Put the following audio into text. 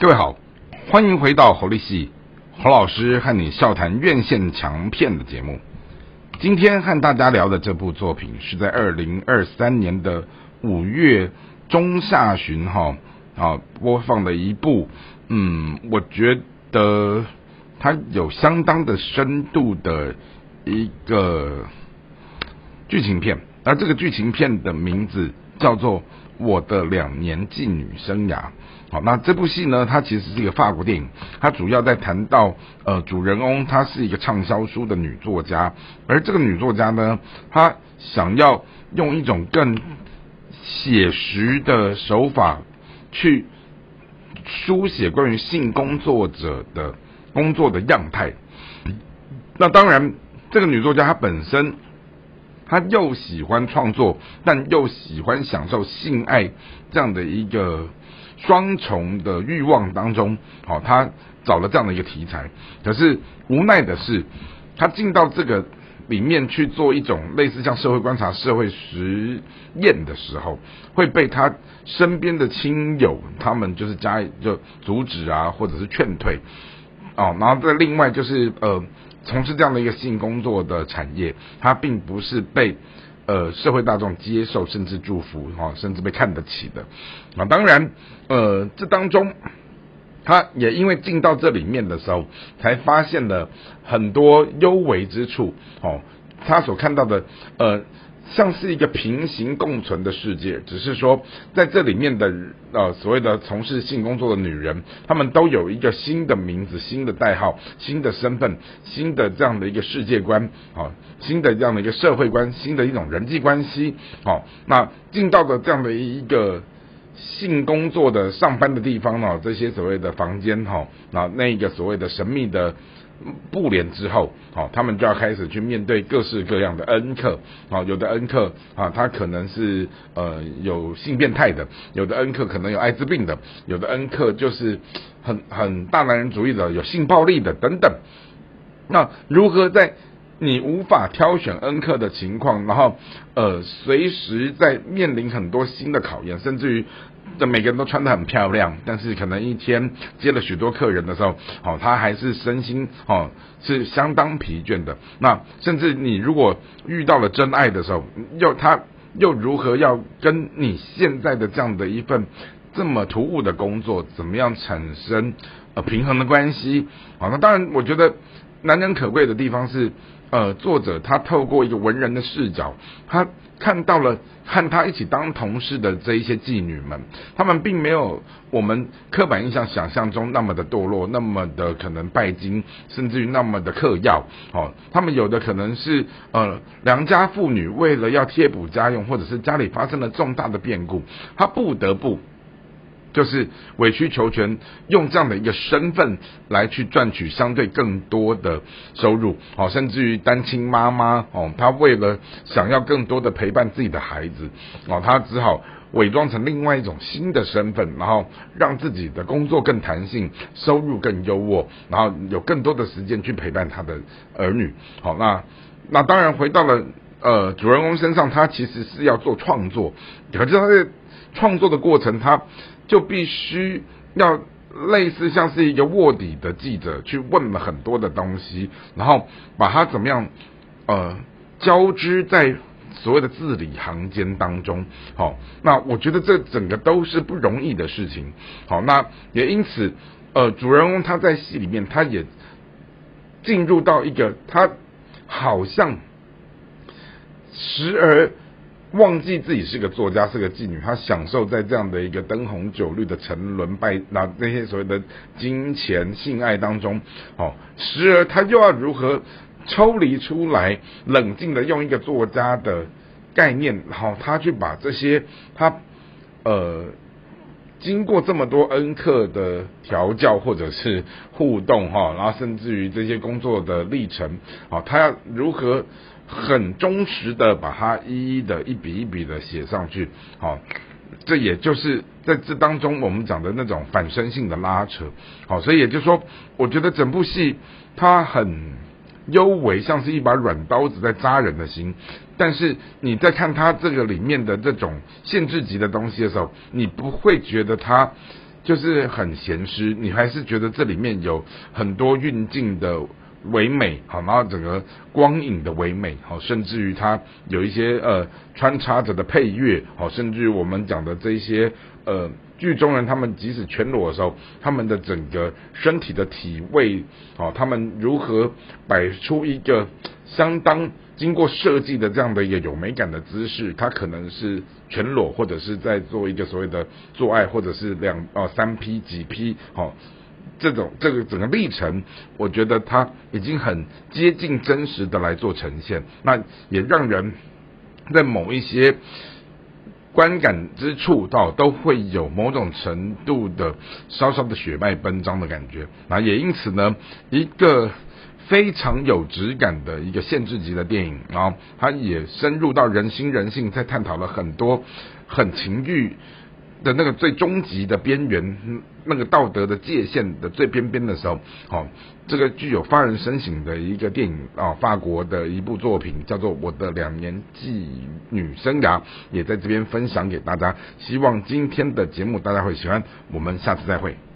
各位好，欢迎回到侯立系侯老师和你笑谈院线强片的节目。今天和大家聊的这部作品是在二零二三年的五月中下旬哈啊播放的一部，嗯，我觉得它有相当的深度的一个剧情片，而这个剧情片的名字叫做《我的两年妓女生涯》。好，那这部戏呢，它其实是一个法国电影，它主要在谈到呃主人翁她是一个畅销书的女作家，而这个女作家呢，她想要用一种更写实的手法去书写关于性工作者的工作的样态。那当然，这个女作家她本身，他又喜欢创作，但又喜欢享受性爱这样的一个。双重的欲望当中，好，他找了这样的一个题材，可是无奈的是，他进到这个里面去做一种类似像社会观察、社会实验的时候，会被他身边的亲友他们就是加就阻止啊，或者是劝退，哦，然后再另外就是呃，从事这样的一个性工作的产业，它并不是被。呃，社会大众接受甚至祝福哈，甚至被看得起的啊。当然，呃，这当中他也因为进到这里面的时候，才发现了很多幽微之处哦。他所看到的呃。像是一个平行共存的世界，只是说在这里面的呃所谓的从事性工作的女人，她们都有一个新的名字、新的代号、新的身份、新的这样的一个世界观啊，新的这样的一个社会观、新的一种人际关系。好，那进到的这样的一个性工作的上班的地方呢，这些所谓的房间哈，那那一个所谓的神秘的。不连之后，好，他们就要开始去面对各式各样的恩客，好，有的恩客啊，他可能是呃有性变态的，有的恩客可能有艾滋病的，有的恩客就是很很大男人主义的，有性暴力的等等。那如何在你无法挑选恩客的情况，然后呃随时在面临很多新的考验，甚至于。这每个人都穿得很漂亮，但是可能一天接了许多客人的时候，哦，他还是身心哦是相当疲倦的。那甚至你如果遇到了真爱的时候，又他又如何要跟你现在的这样的一份这么突兀的工作，怎么样产生呃平衡的关系？啊，那当然，我觉得难能可贵的地方是，呃，作者他透过一个文人的视角，他。看到了和他一起当同事的这一些妓女们，她们并没有我们刻板印象想象中那么的堕落，那么的可能拜金，甚至于那么的嗑药。哦，他们有的可能是呃良家妇女，为了要贴补家用，或者是家里发生了重大的变故，她不得不。就是委曲求全，用这样的一个身份来去赚取相对更多的收入，哦，甚至于单亲妈妈哦，她为了想要更多的陪伴自己的孩子，哦，她只好伪装成另外一种新的身份，然后让自己的工作更弹性，收入更优渥，然后有更多的时间去陪伴他的儿女。好，那那当然回到了呃主人公身上，他其实是要做创作，可是他在创作的过程，他。就必须要类似像是一个卧底的记者，去问了很多的东西，然后把它怎么样呃交织在所谓的字里行间当中。好，那我觉得这整个都是不容易的事情。好，那也因此呃主人公他在戏里面，他也进入到一个他好像时而。忘记自己是个作家，是个妓女，她享受在这样的一个灯红酒绿的沉沦败那那些所谓的金钱性爱当中，哦，时而她又要如何抽离出来，冷静的用一个作家的概念，然后她去把这些她呃经过这么多恩客的调教或者是互动哈，然后甚至于这些工作的历程，哦，她要如何？很忠实的把它一一的一笔一笔的写上去，好，这也就是在这当中我们讲的那种反身性的拉扯，好，所以也就是说，我觉得整部戏它很幽微，像是一把软刀子在扎人的心，但是你在看它这个里面的这种限制级的东西的时候，你不会觉得它就是很闲湿，你还是觉得这里面有很多运镜的唯美，好，然后整个光影的唯美，好，甚至于它有一些呃穿插着的配乐，好，甚至于我们讲的这些呃剧中人他们即使全裸的时候，他们的整个身体的体位，好，他们如何摆出一个相当。经过设计的这样的一个有美感的姿势，它可能是全裸，或者是在做一个所谓的做爱，或者是两哦三 P 几 P 好，这种这个整个历程，我觉得它已经很接近真实的来做呈现，那也让人在某一些观感之处到都会有某种程度的稍稍的血脉奔张的感觉，那也因此呢一个。非常有质感的一个限制级的电影啊，它也深入到人心人性，在探讨了很多很情欲的那个最终极的边缘，那个道德的界限的最边边的时候，哦，这个具有发人深省的一个电影啊，法国的一部作品叫做《我的两年妓女生涯》，也在这边分享给大家。希望今天的节目大家会喜欢，我们下次再会。